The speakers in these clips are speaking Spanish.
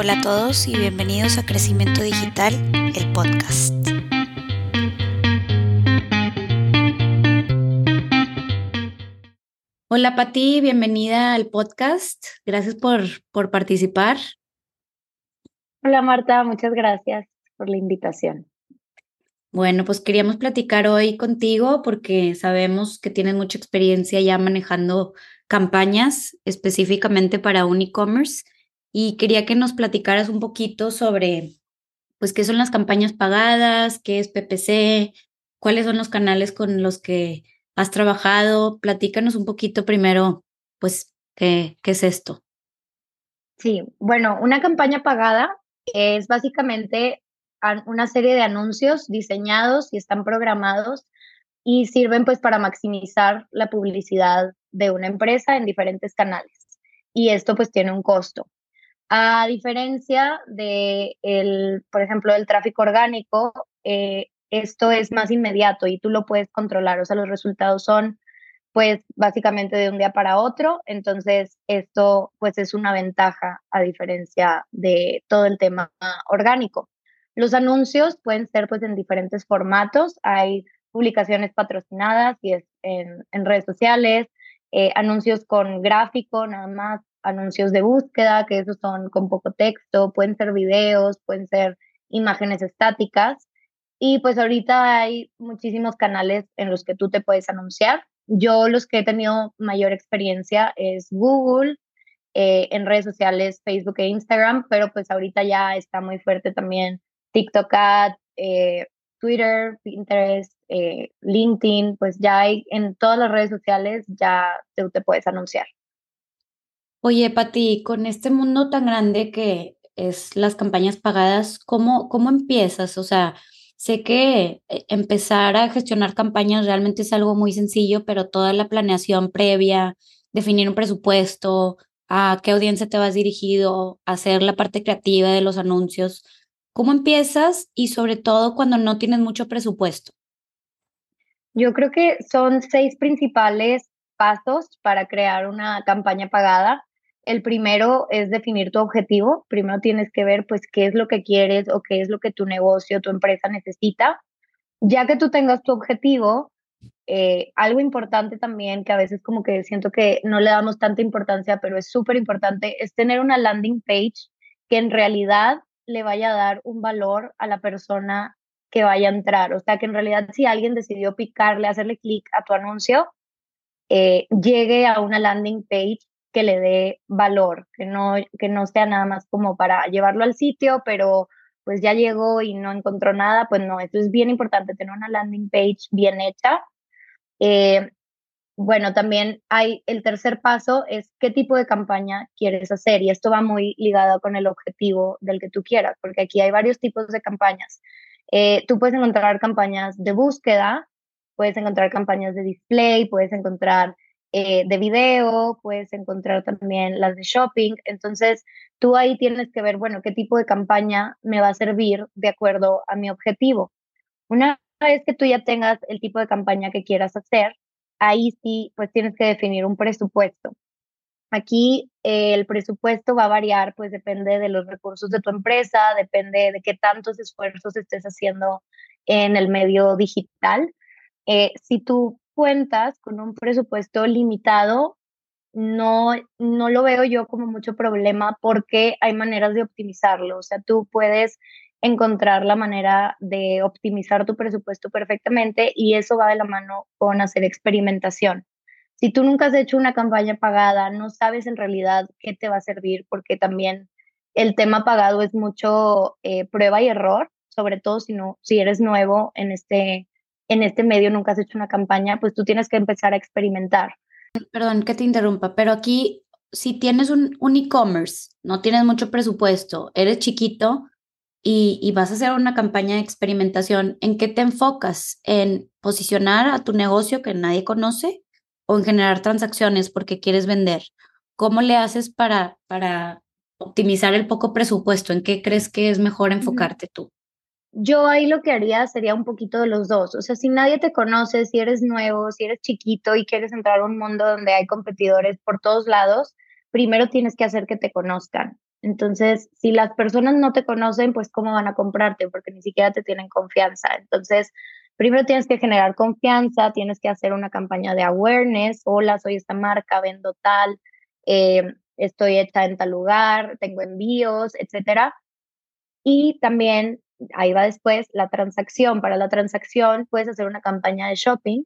Hola a todos y bienvenidos a Crecimiento Digital, el podcast. Hola Pati, bienvenida al podcast. Gracias por, por participar. Hola Marta, muchas gracias por la invitación. Bueno, pues queríamos platicar hoy contigo porque sabemos que tienes mucha experiencia ya manejando campañas específicamente para un e-commerce y quería que nos platicaras un poquito sobre, pues, qué son las campañas pagadas, qué es PPC, cuáles son los canales con los que has trabajado. Platícanos un poquito primero, pues, qué, qué es esto. Sí, bueno, una campaña pagada es básicamente una serie de anuncios diseñados y están programados y sirven pues para maximizar la publicidad de una empresa en diferentes canales. Y esto pues tiene un costo. A diferencia de, el, por ejemplo, del tráfico orgánico, eh, esto es más inmediato y tú lo puedes controlar. O sea, los resultados son pues básicamente de un día para otro. Entonces, esto pues es una ventaja a diferencia de todo el tema orgánico. Los anuncios pueden ser pues en diferentes formatos. Hay publicaciones patrocinadas y es en, redes sociales, eh, anuncios con gráfico, nada más, anuncios de búsqueda, que esos son con poco texto, pueden ser videos, pueden ser imágenes estáticas. Y pues ahorita hay muchísimos canales en los que tú te puedes anunciar. Yo los que he tenido mayor experiencia es Google, eh, en redes sociales, Facebook e Instagram, pero pues ahorita ya está muy fuerte también TikTok Ad, eh, Twitter, Pinterest, eh, LinkedIn, pues ya hay en todas las redes sociales, ya te, te puedes anunciar. Oye, Pati, con este mundo tan grande que es las campañas pagadas, ¿cómo, cómo empiezas? O sea, sé que eh, empezar a gestionar campañas realmente es algo muy sencillo, pero toda la planeación previa, definir un presupuesto, a qué audiencia te vas dirigido, hacer la parte creativa de los anuncios, ¿Cómo empiezas y sobre todo cuando no tienes mucho presupuesto? Yo creo que son seis principales pasos para crear una campaña pagada. El primero es definir tu objetivo. Primero tienes que ver pues qué es lo que quieres o qué es lo que tu negocio, tu empresa necesita. Ya que tú tengas tu objetivo, eh, algo importante también que a veces como que siento que no le damos tanta importancia, pero es súper importante, es tener una landing page que en realidad le vaya a dar un valor a la persona que vaya a entrar. O sea, que en realidad si alguien decidió picarle, hacerle clic a tu anuncio, eh, llegue a una landing page que le dé valor, que no, que no sea nada más como para llevarlo al sitio, pero pues ya llegó y no encontró nada, pues no, esto es bien importante, tener una landing page bien hecha. Eh, bueno, también hay el tercer paso es qué tipo de campaña quieres hacer y esto va muy ligado con el objetivo del que tú quieras, porque aquí hay varios tipos de campañas. Eh, tú puedes encontrar campañas de búsqueda, puedes encontrar campañas de display, puedes encontrar eh, de video, puedes encontrar también las de shopping. Entonces, tú ahí tienes que ver, bueno, qué tipo de campaña me va a servir de acuerdo a mi objetivo. Una vez que tú ya tengas el tipo de campaña que quieras hacer, ahí sí, pues tienes que definir un presupuesto. Aquí eh, el presupuesto va a variar, pues depende de los recursos de tu empresa, depende de qué tantos esfuerzos estés haciendo en el medio digital. Eh, si tú cuentas con un presupuesto limitado, no, no lo veo yo como mucho problema porque hay maneras de optimizarlo. O sea, tú puedes encontrar la manera de optimizar tu presupuesto perfectamente y eso va de la mano con hacer experimentación. Si tú nunca has hecho una campaña pagada, no sabes en realidad qué te va a servir porque también el tema pagado es mucho eh, prueba y error, sobre todo si, no, si eres nuevo en este, en este medio, nunca has hecho una campaña, pues tú tienes que empezar a experimentar. Perdón que te interrumpa, pero aquí si tienes un, un e-commerce, no tienes mucho presupuesto, eres chiquito, y, vas a hacer una campaña de experimentación, ¿en qué te enfocas? ¿En posicionar a tu negocio que nadie conoce o en generar transacciones porque quieres vender? ¿Cómo le haces para, para optimizar el poco presupuesto? ¿En qué crees que es mejor enfocarte tú? Yo ahí lo que haría sería un poquito de los dos. O sea, si nadie te conoce, si eres nuevo, si eres chiquito y quieres entrar a un mundo donde hay competidores por todos lados, primero tienes que hacer que te conozcan. Entonces, si las personas no te conocen, pues cómo van a comprarte, porque ni siquiera te tienen confianza. Entonces, primero tienes que generar confianza, tienes que hacer una campaña de awareness, hola, soy esta marca, vendo tal, eh, estoy hecha en tal lugar, tengo envíos, etcétera. Y también, ahí va después, la transacción. Para la transacción puedes hacer una campaña de shopping,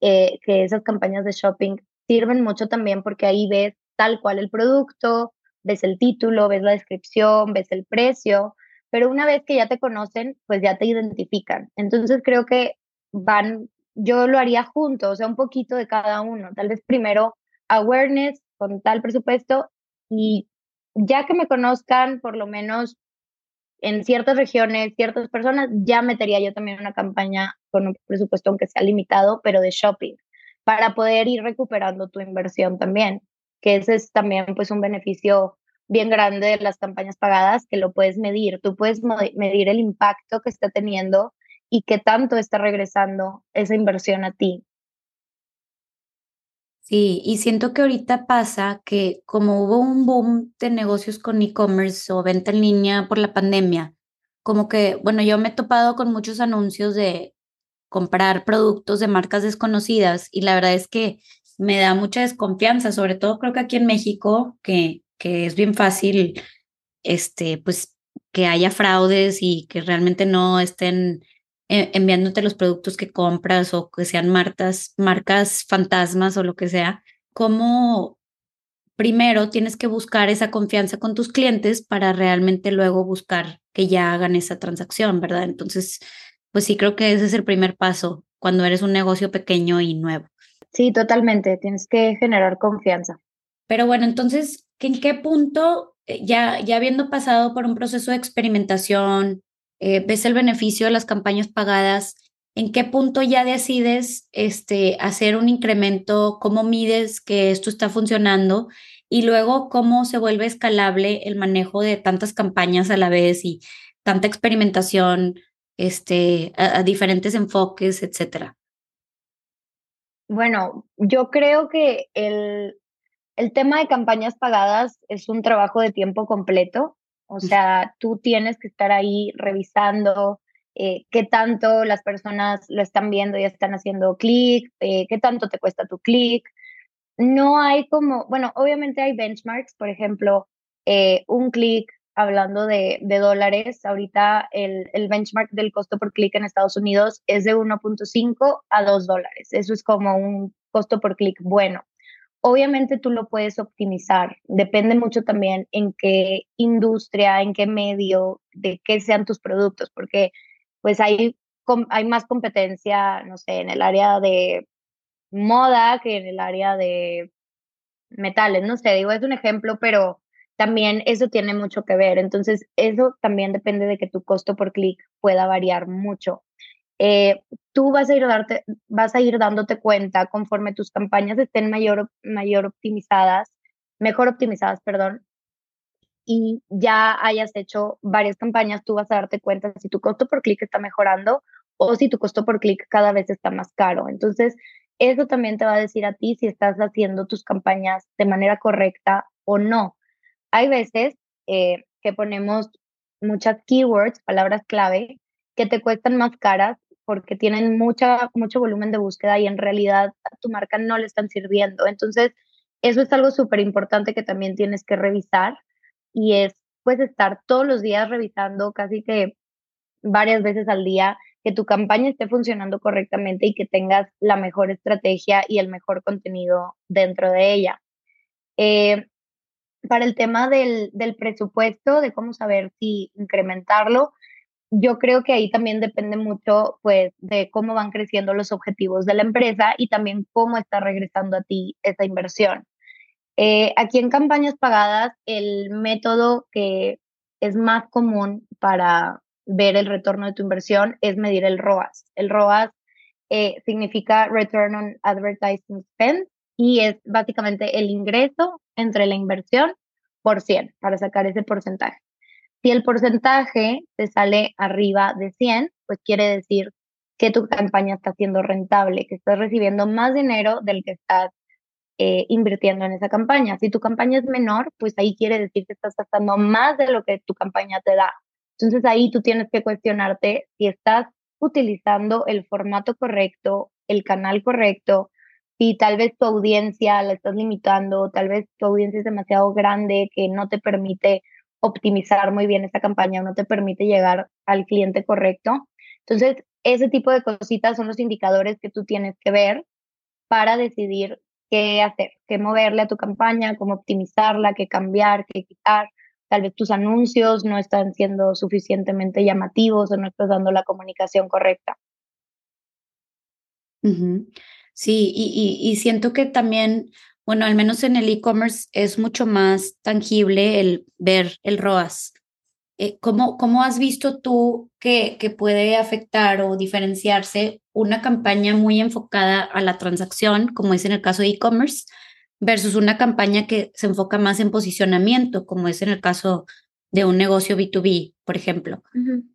eh, que esas campañas de shopping sirven mucho también porque ahí ves tal cual el producto, ves el título, ves la descripción, ves el precio, pero una vez que ya te conocen, pues ya te identifican. Entonces creo que van, yo lo haría junto, o sea, un poquito de cada uno. Tal vez primero awareness con tal presupuesto y ya que me conozcan, por lo menos en ciertas regiones, ciertas personas, ya metería yo también una campaña con un presupuesto, aunque sea limitado, pero de shopping, para poder ir recuperando tu inversión también, que ese es también pues un beneficio bien grande de las campañas pagadas, que lo puedes medir. Tú puedes medir el impacto que está teniendo y qué tanto está regresando esa inversión a ti. Sí, y siento que ahorita pasa que como hubo un boom de negocios con e-commerce o venta en línea por la pandemia, como que, bueno, yo me he topado con muchos anuncios de comprar productos de marcas desconocidas y la verdad es que me da mucha desconfianza, sobre todo creo que aquí en México, que, que es bien fácil, este, pues que haya fraudes y que realmente no estén enviándote los productos que compras o que sean marcas, marcas fantasmas o lo que sea, cómo primero tienes que buscar esa confianza con tus clientes para realmente luego buscar que ya hagan esa transacción, ¿verdad? Entonces, pues sí creo que ese es el primer paso cuando eres un negocio pequeño y nuevo. Sí, totalmente, tienes que generar confianza. Pero bueno, entonces, ¿en qué punto, eh, ya, ya habiendo pasado por un proceso de experimentación, eh, ves el beneficio de las campañas pagadas, ¿en qué punto ya decides este, hacer un incremento? ¿Cómo mides que esto está funcionando? Y luego, ¿cómo se vuelve escalable el manejo de tantas campañas a la vez y tanta experimentación este, a, a diferentes enfoques, etcétera? Bueno, yo creo que el, el tema de campañas pagadas es un trabajo de tiempo completo. O sea, tú tienes que estar ahí revisando eh, qué tanto las personas lo están viendo y están haciendo clic, eh, qué tanto te cuesta tu clic. No hay como, bueno, obviamente hay benchmarks, por ejemplo, eh, un clic hablando de, de, dólares, ahorita el, el benchmark del costo por clic en Estados Unidos es de 1.5 a 2 dólares. Eso es como un costo por clic bueno. Obviamente tú lo puedes optimizar, depende mucho también en qué industria, en qué medio, de qué sean tus productos, porque pues hay, hay más competencia, no sé, en el área de moda que en el área de metales, no sé, digo, es un ejemplo, pero también eso tiene mucho que ver. Entonces, eso también depende de que tu costo por clic pueda variar mucho. Eh, tú vas a ir darte, vas a ir dándote cuenta conforme tus campañas estén mayor, mayor optimizadas, mejor optimizadas, perdón, y ya hayas hecho varias campañas, tú vas a darte cuenta si tu costo por clic está mejorando o si tu costo por clic cada vez está más caro. Entonces, eso también te va a decir a ti si estás haciendo tus campañas de manera correcta o no. Hay veces eh, que ponemos muchas keywords, palabras clave, que te cuestan más caras porque tienen mucha, mucho volumen de búsqueda y en realidad a tu marca no le están sirviendo. Entonces, eso es algo súper importante que también tienes que revisar y es pues estar todos los días revisando casi que varias veces al día que tu campaña esté funcionando correctamente y que tengas la mejor estrategia y el mejor contenido dentro de ella. Eh, para el tema del, del presupuesto, de cómo saber si incrementarlo, yo creo que ahí también depende mucho, pues, de cómo van creciendo los objetivos de la empresa y también cómo está regresando a ti esa inversión. Eh, aquí en campañas pagadas, el método que es más común para ver el retorno de tu inversión es medir el ROAS. El ROAS eh, significa Return on Advertising Spend y es básicamente el ingreso entre la inversión por 100 para sacar ese porcentaje. Si el porcentaje te sale arriba de 100, pues quiere decir que tu campaña está siendo rentable, que estás recibiendo más dinero del que estás eh, invirtiendo en esa campaña. Si tu campaña es menor, pues ahí quiere decir que estás gastando más de lo que tu campaña te da. Entonces ahí tú tienes que cuestionarte si estás utilizando el formato correcto, el canal correcto, si tal vez tu audiencia la estás limitando, tal vez tu audiencia es demasiado grande que no te permite optimizar muy bien esta campaña o no te permite llegar al cliente correcto. Entonces, ese tipo de cositas son los indicadores que tú tienes que ver para decidir qué hacer, qué moverle a tu campaña, cómo optimizarla, qué cambiar, qué quitar. Tal vez tus anuncios no están siendo suficientemente llamativos o no estás dando la comunicación correcta. Sí, y, y, siento que también, bueno, al menos en el e-commerce es mucho más tangible el ver el ROAS. Eh, ¿cómo, ¿Cómo has visto tú que, que puede afectar o diferenciarse una campaña muy enfocada a la transacción, como es en el caso de e-commerce, versus una campaña que se enfoca más en posicionamiento, como es en el caso de un negocio B2B, por ejemplo.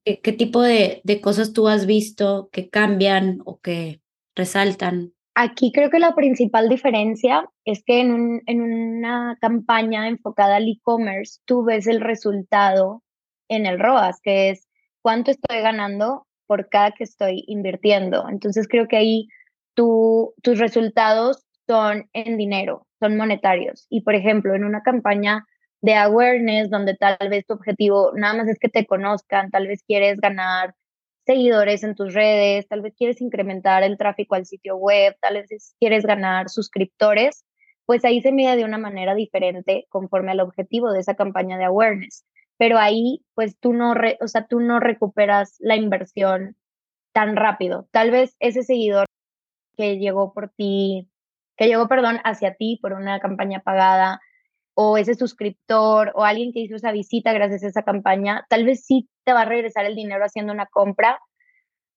¿Qué, tipo de, de, cosas tú has visto que cambian o que resaltan? Aquí creo que la principal diferencia es que en, un, en una campaña enfocada al e-commerce, tú ves el resultado en el ROAS, que es cuánto estoy ganando por cada que estoy invirtiendo. Entonces creo que ahí tu, tus resultados son en dinero, son monetarios. Y por ejemplo, en una campaña de awareness donde tal vez tu objetivo nada más es que te conozcan, tal vez quieres ganar seguidores en tus redes, tal vez quieres incrementar el tráfico al sitio web, tal vez quieres ganar suscriptores, pues ahí se mide de una manera diferente conforme al objetivo de esa campaña de awareness pero ahí pues tú no, o sea, tú no recuperas la inversión tan rápido. Tal vez ese seguidor que llegó por ti, que llegó, perdón, hacia ti por una campaña pagada, o ese suscriptor, o alguien que hizo esa visita gracias a esa campaña, tal vez sí te va a regresar el dinero haciendo una compra,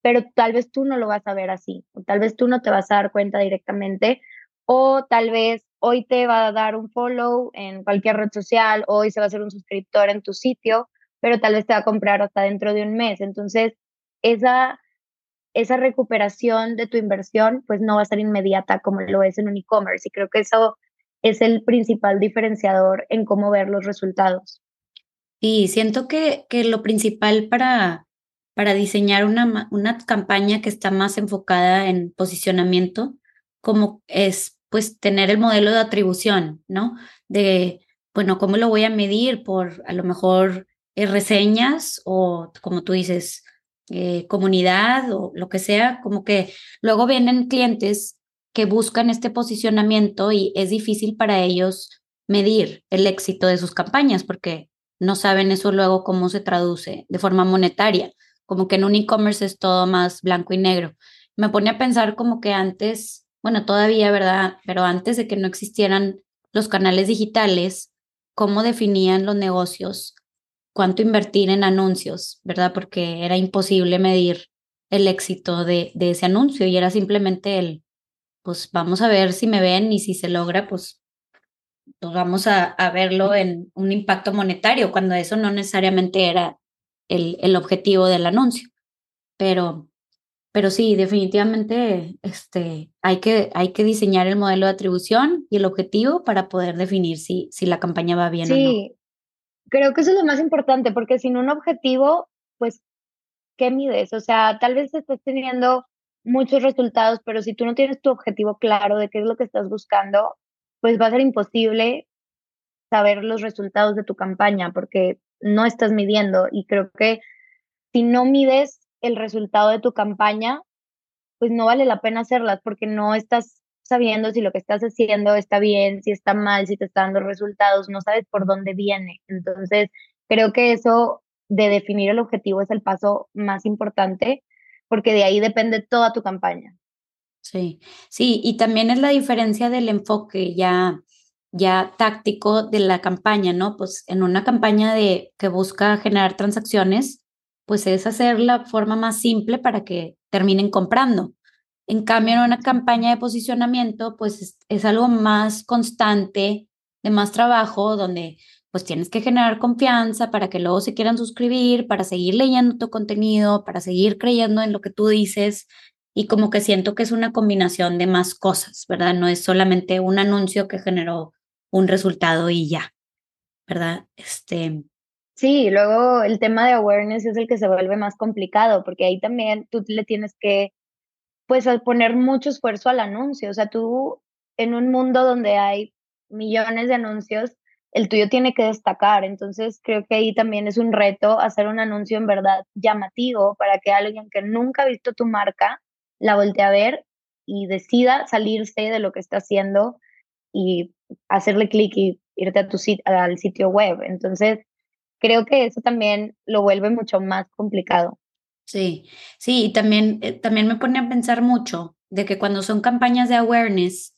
pero tal vez tú no lo vas a ver así, o tal vez tú no te vas a dar cuenta directamente, o tal vez hoy te va a dar un follow en cualquier red social, hoy se va a hacer un suscriptor en tu sitio, pero tal vez te va a comprar hasta dentro de un mes. Entonces, esa, esa recuperación de tu inversión, pues no va a ser inmediata como lo es en un e-commerce. Y creo que eso es el principal diferenciador en cómo ver los resultados. Y siento que, que lo principal para, para diseñar una, una campaña que está más enfocada en posicionamiento, como es pues tener el modelo de atribución, ¿no? De, bueno, ¿cómo lo voy a medir? Por a lo mejor eh, reseñas o, como tú dices, eh, comunidad o lo que sea, como que luego vienen clientes que buscan este posicionamiento y es difícil para ellos medir el éxito de sus campañas porque no saben eso luego cómo se traduce de forma monetaria, como que en un e-commerce es todo más blanco y negro. Me pone a pensar como que antes bueno, todavía, ¿verdad? Pero antes de que no existieran los canales digitales, ¿cómo definían los negocios cuánto invertir en anuncios, ¿verdad? Porque era imposible medir el éxito de, de ese anuncio y era simplemente el, pues vamos a ver si me ven y si se logra, pues, pues vamos a, a, verlo en un impacto monetario, cuando eso no necesariamente era el, el objetivo del anuncio. Pero, pero sí, definitivamente este, hay, que, hay que diseñar el modelo de atribución y el objetivo para poder definir si, si la campaña va bien o no. Sí, creo que eso es lo más importante, porque sin un objetivo, pues, ¿qué mides? O sea, tal vez estés teniendo muchos resultados, pero si tú no tienes tu objetivo claro de qué es lo que estás buscando, pues va a ser imposible saber los resultados de tu campaña porque no estás midiendo y creo que si no mides el resultado de tu campaña, pues no vale la pena hacerlas porque no estás sabiendo si lo que estás haciendo está bien, si está mal, si te está dando resultados, no sabes por dónde viene. Entonces, creo que eso de definir el objetivo es el paso más importante porque de ahí depende toda tu campaña. Sí, sí, y también es la diferencia del enfoque ya ya táctico de la campaña, ¿no? Pues en una campaña de que busca generar transacciones, pues es hacer la forma más simple para que terminen comprando. En cambio, en una campaña de posicionamiento, pues es, algo más constante, de más trabajo, donde pues tienes que generar confianza para que luego se quieran suscribir, para seguir leyendo tu contenido, para seguir creyendo en lo que tú dices. Y como que siento que es una combinación de más cosas, ¿verdad? No es solamente un anuncio que generó un resultado y ya, ¿verdad? Este. Sí, luego el tema de awareness es el que se vuelve más complicado, porque ahí también tú le tienes que, pues, poner mucho esfuerzo al anuncio. O sea, tú en un mundo donde hay millones de anuncios, el tuyo tiene que destacar. Entonces, creo que ahí también es un reto hacer un anuncio en verdad llamativo para que alguien que nunca ha visto tu marca la voltee a ver y decida salirse de lo que está haciendo y hacerle clic y irte a tu al sitio web. Entonces, creo que eso también lo vuelve mucho más complicado. Sí, sí, y también, eh, también me pone a pensar mucho de que cuando son campañas de awareness,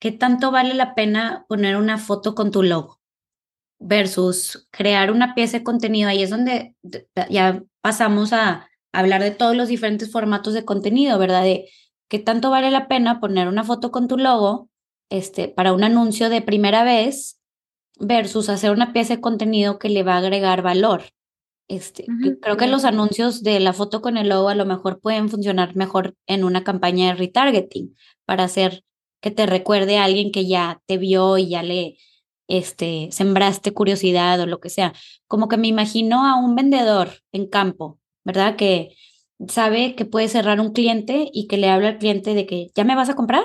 ¿qué tanto vale la pena poner una foto con tu logo? Versus crear una pieza de contenido. Ahí es donde ya pasamos a hablar de todos los diferentes formatos de contenido, ¿verdad? De qué tanto vale la pena poner una foto con tu logo este, para un anuncio de primera vez versus hacer una pieza de contenido que le va a agregar valor. Este, creo que los anuncios de la foto con el logo a lo mejor pueden funcionar mejor en una campaña de retargeting para hacer que te recuerde a alguien que ya te vio y ya le este, sembraste curiosidad o lo que sea. Como que me imagino a un vendedor en campo, ¿verdad? Que sabe que puede cerrar un cliente y que le habla al cliente de que ya me vas a comprar,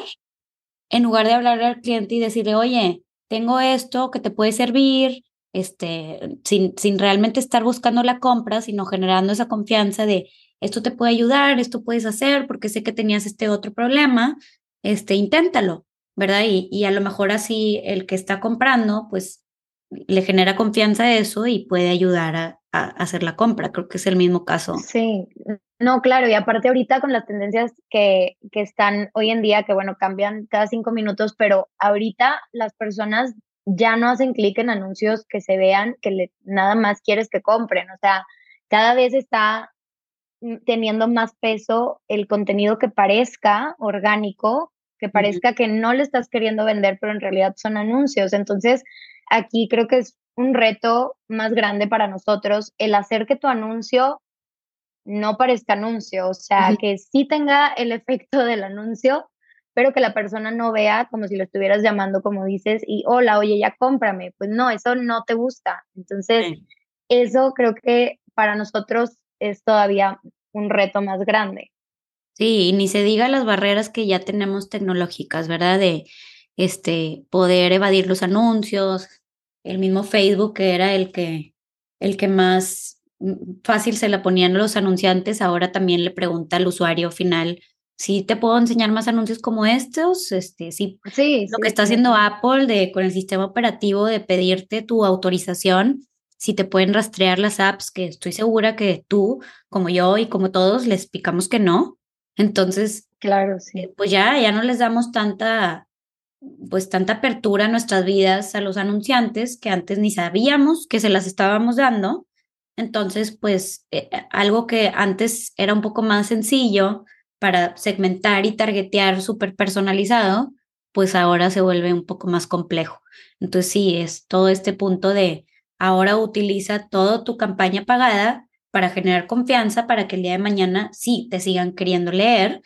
en lugar de hablarle al cliente y decirle, oye, tengo esto que te puede servir, este, sin, sin realmente estar buscando la compra, sino generando esa confianza de esto te puede ayudar, esto puedes hacer, porque sé que tenías este otro problema, este, inténtalo, ¿verdad? Y, y a lo mejor así el que está comprando, pues le genera confianza eso y puede ayudar a, a hacer la compra. Creo que es el mismo caso. Sí, no, claro, y aparte ahorita con las tendencias que, que están hoy en día, que bueno, cambian cada cinco minutos, pero ahorita las personas ya no hacen clic en anuncios que se vean, que le, nada más quieres que compren. O sea, cada vez está mm, teniendo más peso el contenido que parezca orgánico, que parezca que no le estás queriendo vender, pero en realidad son anuncios. Entonces, aquí creo que es un reto más grande para nosotros el hacer que tu anuncio no parezca anuncio, o sea, que sí tenga el efecto del anuncio, pero que la persona no vea como si lo estuvieras llamando, como dices, y hola, oye, ya cómprame. Pues no, eso no te gusta. Entonces, eso creo que para nosotros es todavía un reto más grande. Sí, y ni se diga las barreras que ya tenemos tecnológicas, ¿verdad? De este poder evadir los anuncios, el mismo Facebook que era el que el que más Mm, fácil se la ponían los anunciantes, ahora también le pregunta al usuario final si te puedo enseñar más anuncios como estos, este, sí, sí lo que está haciendo Apple de, con el sistema operativo de pedirte tu autorización, si te pueden rastrear las apps, que estoy segura que tú, como yo y como todos, les picamos que no. Entonces, claro, sí. Eh, pues ya, ya no les damos tanta, pues tanta apertura a nuestras vidas a los anunciantes que antes ni sabíamos que se las estábamos dando entonces, pues eh, eh, algo que antes era un poco más sencillo para segmentar y targetear súper personalizado, pues ahora se vuelve un poco más complejo. Entonces, sí, es todo este punto de ahora utiliza toda tu campaña pagada para generar confianza para que el día de mañana sí te sigan queriendo leer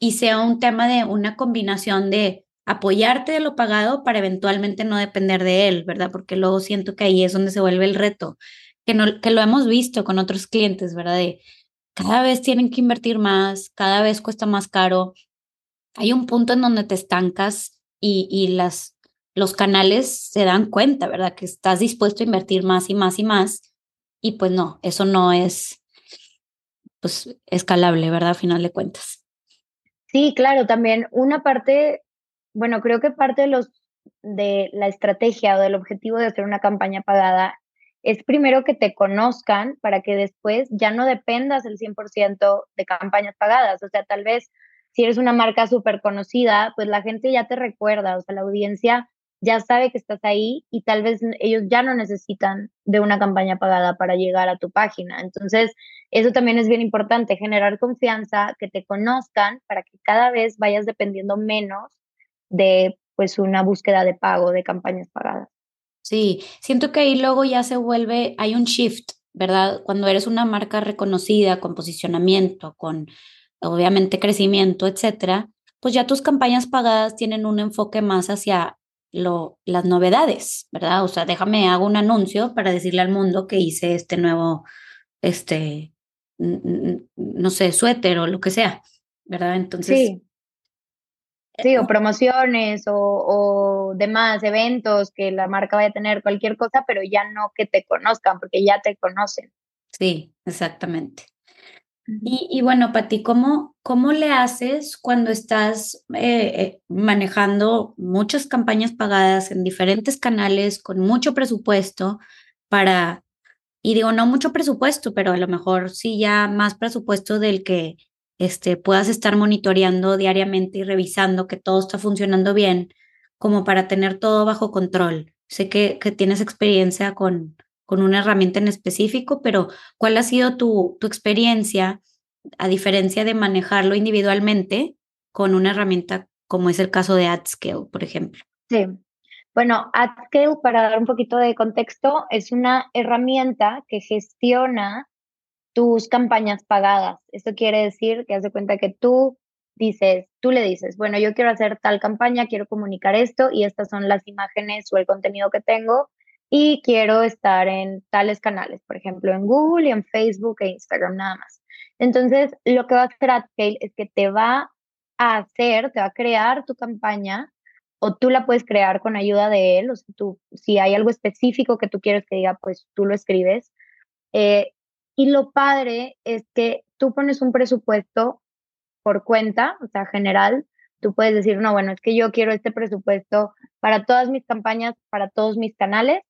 y sea un tema de una combinación de apoyarte de lo pagado para eventualmente no depender de él, ¿verdad? Porque luego siento que ahí es donde se vuelve el reto que, no, que lo hemos visto con otros clientes, ¿verdad? De cada vez tienen que invertir más, cada vez cuesta más caro. Hay un punto en donde te estancas y, y las, los canales se dan cuenta, ¿verdad? Que estás dispuesto a invertir más y más y más. Y pues no, eso no es pues escalable, ¿verdad? A final de cuentas. Sí, claro, también una parte, bueno, creo que parte de los de la estrategia o del objetivo de hacer una campaña pagada es primero que te conozcan para que después ya no dependas el 100% de campañas pagadas. O sea, tal vez si eres una marca súper conocida, pues la gente ya te recuerda, o sea, la audiencia ya sabe que estás ahí y tal vez ellos ya no necesitan de una campaña pagada para llegar a tu página. Entonces, eso también es bien importante, generar confianza, que te conozcan para que cada vez vayas dependiendo menos de pues una búsqueda de pago de campañas pagadas. Sí, siento que ahí luego ya se vuelve, hay un shift, ¿verdad? Cuando eres una marca reconocida, con posicionamiento, con, obviamente crecimiento, etcétera, pues ya tus campañas pagadas tienen un enfoque más hacia lo, las novedades, ¿verdad? O sea, déjame hago un anuncio para decirle al mundo que hice este nuevo, este, no sé, suéter o lo que sea, ¿verdad? Entonces. Sí. Sí, o promociones o, o, demás eventos que la marca vaya a tener, cualquier cosa, pero ya no que te conozcan, porque ya te conocen. Sí, exactamente. Y, y, bueno, Pati, ¿cómo, ¿cómo le haces cuando estás eh, eh, manejando muchas campañas pagadas en diferentes canales con mucho presupuesto para, y digo, no mucho presupuesto, pero a lo mejor sí ya más presupuesto del que este, puedas estar monitoreando diariamente y revisando que todo está funcionando bien, como para tener todo bajo control? Sé que, que tienes experiencia con, con una herramienta en específico, pero ¿cuál ha sido tu, tu experiencia a diferencia de manejarlo individualmente con una herramienta como es el caso de AdScale, por ejemplo? Sí. Bueno, AdScale, para dar un poquito de contexto, es una herramienta que gestiona tus campañas pagadas. Esto quiere decir que haz de cuenta que tú dices, tú le dices, bueno, yo quiero hacer tal campaña, quiero comunicar esto y estas son las imágenes o el contenido que tengo y quiero estar en tales canales, por ejemplo, en Google y en Facebook e Instagram nada más. Entonces, lo que va a hacer AdScale es que te va a hacer, te va a crear tu campaña o tú la puedes crear con ayuda de él, o sea, tú, si hay algo específico que tú quieres que diga, pues tú lo escribes. Eh, y lo padre es que tú pones un presupuesto por cuenta, o sea, general, tú puedes decir, no, bueno, es que yo quiero este presupuesto para todas mis campañas, para todos mis canales,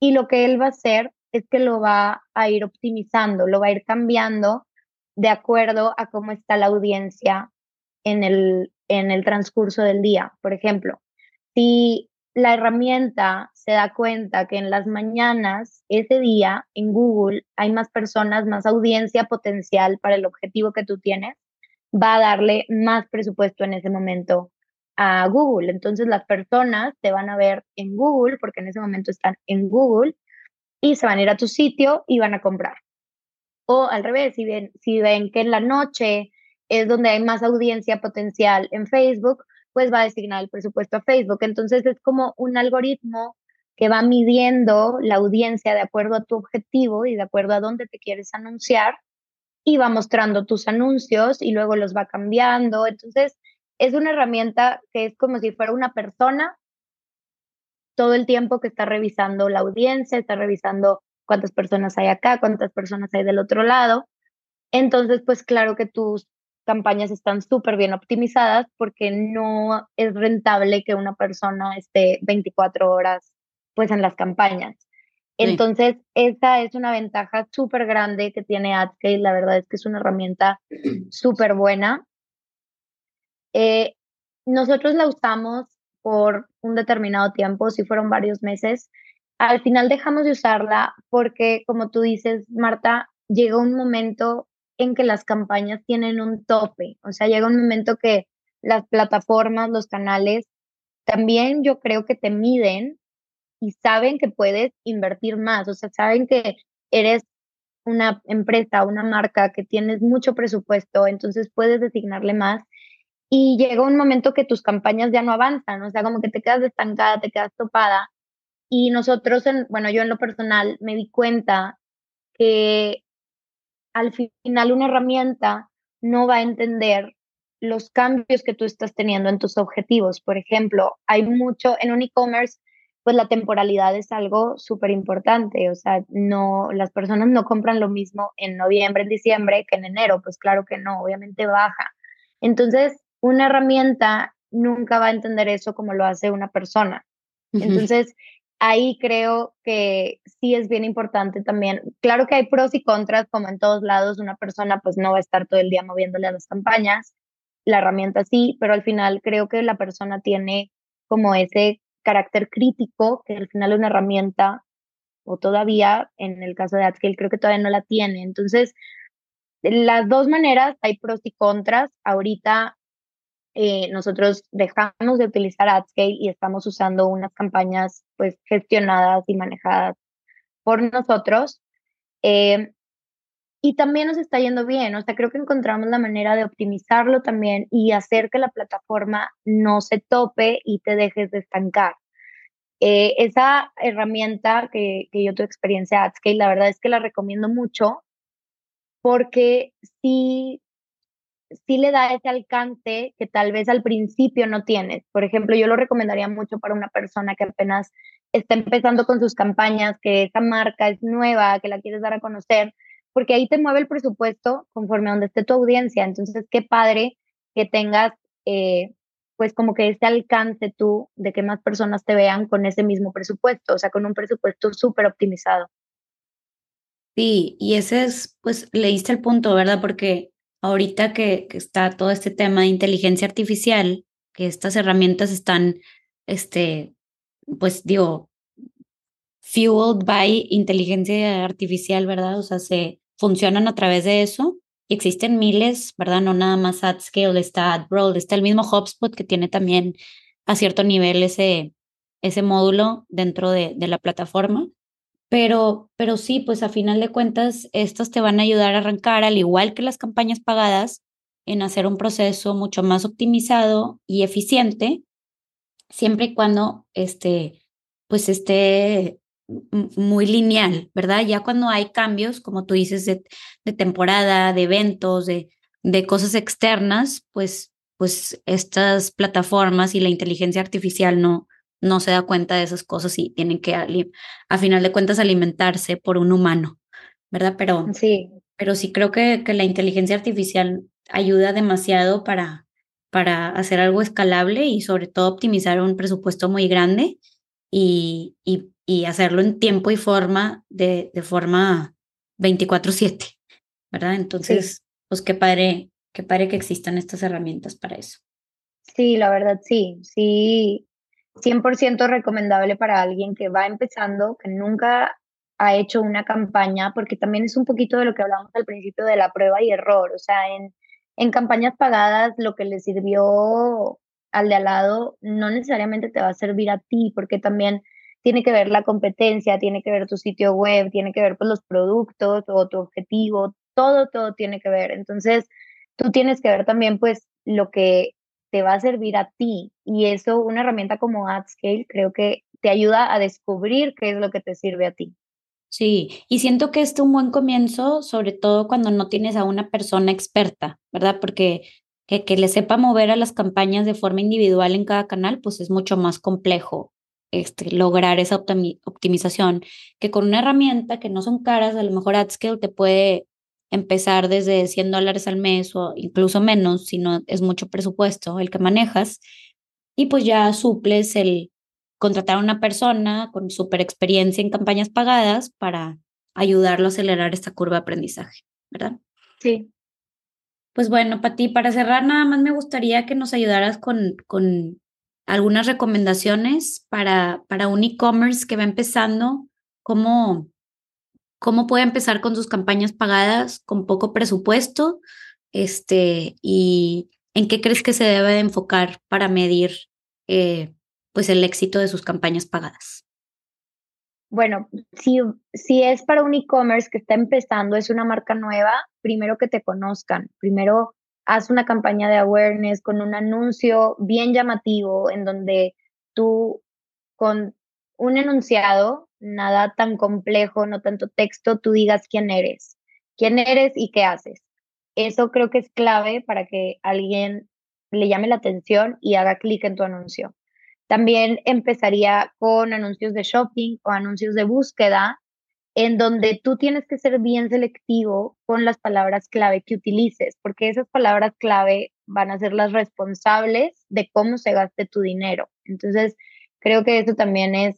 y lo que él va a hacer es que lo va a ir optimizando, lo va a ir cambiando de acuerdo a cómo está la audiencia en el, en el transcurso del día. Por ejemplo, si la herramienta se da cuenta que en las mañanas, ese día, en Google, hay más personas, más audiencia potencial para el objetivo que tú tienes, va a darle más presupuesto en ese momento a Google. Entonces las personas te van a ver en Google, porque en ese momento están en Google, y se van a ir a tu sitio y van a comprar. O al revés, si ven, que en la noche es donde hay más audiencia potencial en Facebook, pues va a designar el presupuesto a Facebook. Entonces es como un algoritmo que va midiendo la audiencia de acuerdo a tu objetivo y de acuerdo a dónde te quieres anunciar y va mostrando tus anuncios y luego los va cambiando. Entonces, es una herramienta que es como si fuera una persona todo el tiempo que está revisando la audiencia, está revisando cuántas personas hay acá, cuántas personas hay del otro lado. Entonces, pues claro que tus campañas están súper bien optimizadas porque no es rentable que una persona esté 24 horas pues en las campañas. Entonces, esa es una ventaja súper grande que tiene AdScale. La verdad es que es una herramienta súper buena. Eh, nosotros la usamos por un determinado tiempo, si fueron varios meses. Al final dejamos de usarla porque, como tú dices, Marta, llega un momento en que las campañas tienen un tope. O sea, llega un momento que las plataformas, los canales, también yo creo que te miden y saben que puedes invertir más. O sea, saben que eres una empresa, una marca que tienes mucho presupuesto, entonces puedes designarle más y llega un momento que tus campañas ya no avanzan, o sea, como que te quedas estancada, te quedas topada. Y nosotros, en, bueno, yo en lo personal me di cuenta que al final una herramienta no va a entender los cambios que tú estás teniendo en tus objetivos. Por ejemplo, hay mucho en un e-commerce, pues la temporalidad es algo súper importante. O sea, no, las personas no compran lo mismo en noviembre, en diciembre que en enero. Pues claro que no, obviamente baja. Entonces, una herramienta nunca va a entender eso como lo hace una persona. Entonces, ahí creo que sí es bien importante también. Claro que hay pros y contras, como en todos lados, una persona pues no va a estar todo el día moviéndole a las campañas, la herramienta sí, pero al final creo que la persona tiene como ese carácter crítico, que al final una herramienta, o todavía, en el caso de AdScale, creo que todavía no la tiene. Entonces, las dos maneras, hay pros y contras. Ahorita eh, nosotros dejamos de utilizar AdScale y estamos usando unas campañas pues gestionadas y manejadas por nosotros. Eh, y también nos está yendo bien. O sea, creo que encontramos la manera de optimizarlo también y hacer que la plataforma no se tope y te dejes de estancar. Eh, esa herramienta que, que yo tuve experiencia AdScale, la verdad es que la recomiendo mucho porque sí, sí le da ese alcance que tal vez al principio no tienes. Por ejemplo, yo lo recomendaría mucho para una persona que apenas está empezando con sus campañas, que esa marca es nueva, que la quieres dar a conocer, porque ahí te mueve el presupuesto conforme a donde esté tu audiencia. Entonces, qué padre que tengas, eh, pues como que ese alcance tú de que más personas te vean con ese mismo presupuesto, o sea, con un presupuesto súper optimizado. Sí, y ese es, pues leíste el punto, ¿verdad? Porque ahorita que, que, está todo este tema de inteligencia artificial, que estas herramientas están, este, pues digo, fueled by inteligencia artificial, ¿verdad? O sea, se funcionan a través de eso y existen miles, ¿verdad? No nada más AdScale, está AdBroad, está el mismo HubSpot que tiene también a cierto nivel ese, ese módulo dentro de, de la plataforma. Pero, pero sí, pues a final de cuentas, estos te van a ayudar a arrancar, al igual que las campañas pagadas, en hacer un proceso mucho más optimizado y eficiente, siempre y cuando este, pues esté muy lineal, ¿verdad? Ya cuando hay cambios, como tú dices, de, de temporada, de eventos, de, de cosas externas, pues, pues estas plataformas y la inteligencia artificial no, no se da cuenta de esas cosas y tienen que, a final de cuentas, alimentarse por un humano, ¿verdad? Pero sí, pero sí creo que, que la inteligencia artificial ayuda demasiado para, para hacer algo escalable y sobre todo optimizar un presupuesto muy grande y, y, y hacerlo en tiempo y forma de, de forma 24/7, ¿verdad? Entonces, pues qué padre, qué padre que existan estas herramientas para eso. Sí, la verdad sí, sí, 100% recomendable para alguien que va empezando, que nunca ha hecho una campaña, porque también es un poquito de lo que hablamos al principio de la prueba y error. O sea, en, en campañas pagadas lo que le sirvió al de al lado no necesariamente te va a servir a ti, porque también tiene que ver la competencia, tiene que ver tu sitio web, tiene que ver pues, los productos o tu objetivo, todo, todo tiene que ver. Entonces, tú tienes que ver también pues lo que te va a servir a ti. Y eso, una herramienta como AdScale, creo que te ayuda a descubrir qué es lo que te sirve a ti. Sí, y siento que es un buen comienzo, sobre todo cuando no tienes a una persona experta, ¿verdad? Porque que, que le sepa mover a las campañas de forma individual en cada canal, pues es mucho más complejo este, lograr esa optimización que con una herramienta que no son caras, a lo mejor AdScale te puede empezar desde 100 dólares al mes o incluso menos, si no es mucho presupuesto el que manejas, y pues ya suples el contratar a una persona con super experiencia en campañas pagadas para ayudarlo a acelerar esta curva de aprendizaje, ¿verdad? Sí. Pues bueno, Pati, para cerrar nada más me gustaría que nos ayudaras con, con algunas recomendaciones para, para un e-commerce que va empezando, cómo, cómo puede empezar con sus campañas pagadas con poco presupuesto, este, y en qué crees que se debe de enfocar para medir eh, pues el éxito de sus campañas pagadas. Bueno, si, si es para un e-commerce que está empezando, es una marca nueva, primero que te conozcan, primero haz una campaña de awareness con un anuncio bien llamativo en donde tú con un enunciado, nada tan complejo, no tanto texto, tú digas quién eres, quién eres y qué haces. Eso creo que es clave para que alguien le llame la atención y haga clic en tu anuncio. También empezaría con anuncios de shopping o anuncios de búsqueda, en donde tú tienes que ser bien selectivo con las palabras clave que utilices, porque esas palabras clave van a ser las responsables de cómo se gaste tu dinero. Entonces, creo que eso también es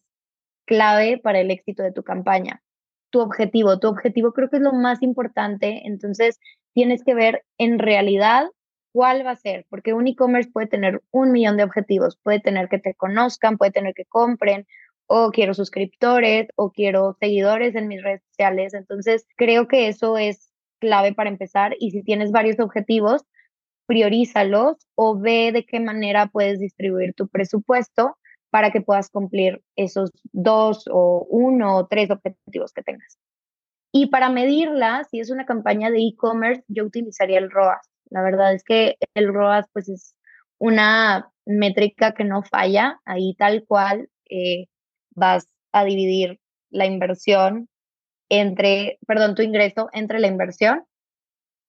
clave para el éxito de tu campaña. Tu objetivo, tu objetivo creo que es lo más importante, entonces tienes que ver en realidad cuál va a ser, porque un e-commerce puede tener un millón de objetivos, puede tener que te conozcan, puede tener que compren, o quiero suscriptores, o quiero seguidores en mis redes sociales, entonces creo que eso es clave para empezar y si tienes varios objetivos, priorízalos o ve de qué manera puedes distribuir tu presupuesto para que puedas cumplir esos dos o uno o tres objetivos que tengas. Y para medirla, si es una campaña de e-commerce, yo utilizaría el ROAS. La verdad es que el ROAS pues es una métrica que no falla. Ahí tal cual eh, vas a dividir la inversión entre, perdón, tu ingreso entre la inversión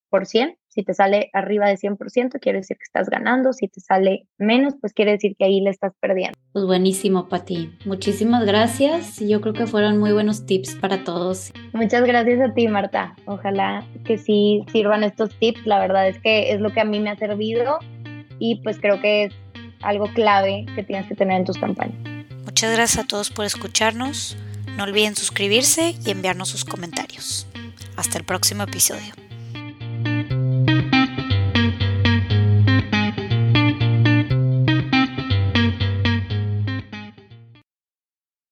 por 100. Si te sale arriba de 100%, quiere decir que estás ganando. Si te sale menos, pues quiere decir que ahí le estás perdiendo. Pues buenísimo, Pati. Muchísimas gracias. Yo creo que fueron muy buenos tips para todos. Muchas gracias a ti, Marta. Ojalá que sí sirvan estos tips. La verdad es que es lo que a mí me ha servido y pues creo que es algo clave que tienes que tener en tus campañas. Muchas gracias a todos por escucharnos. No olviden suscribirse y enviarnos sus comentarios. Hasta el próximo episodio.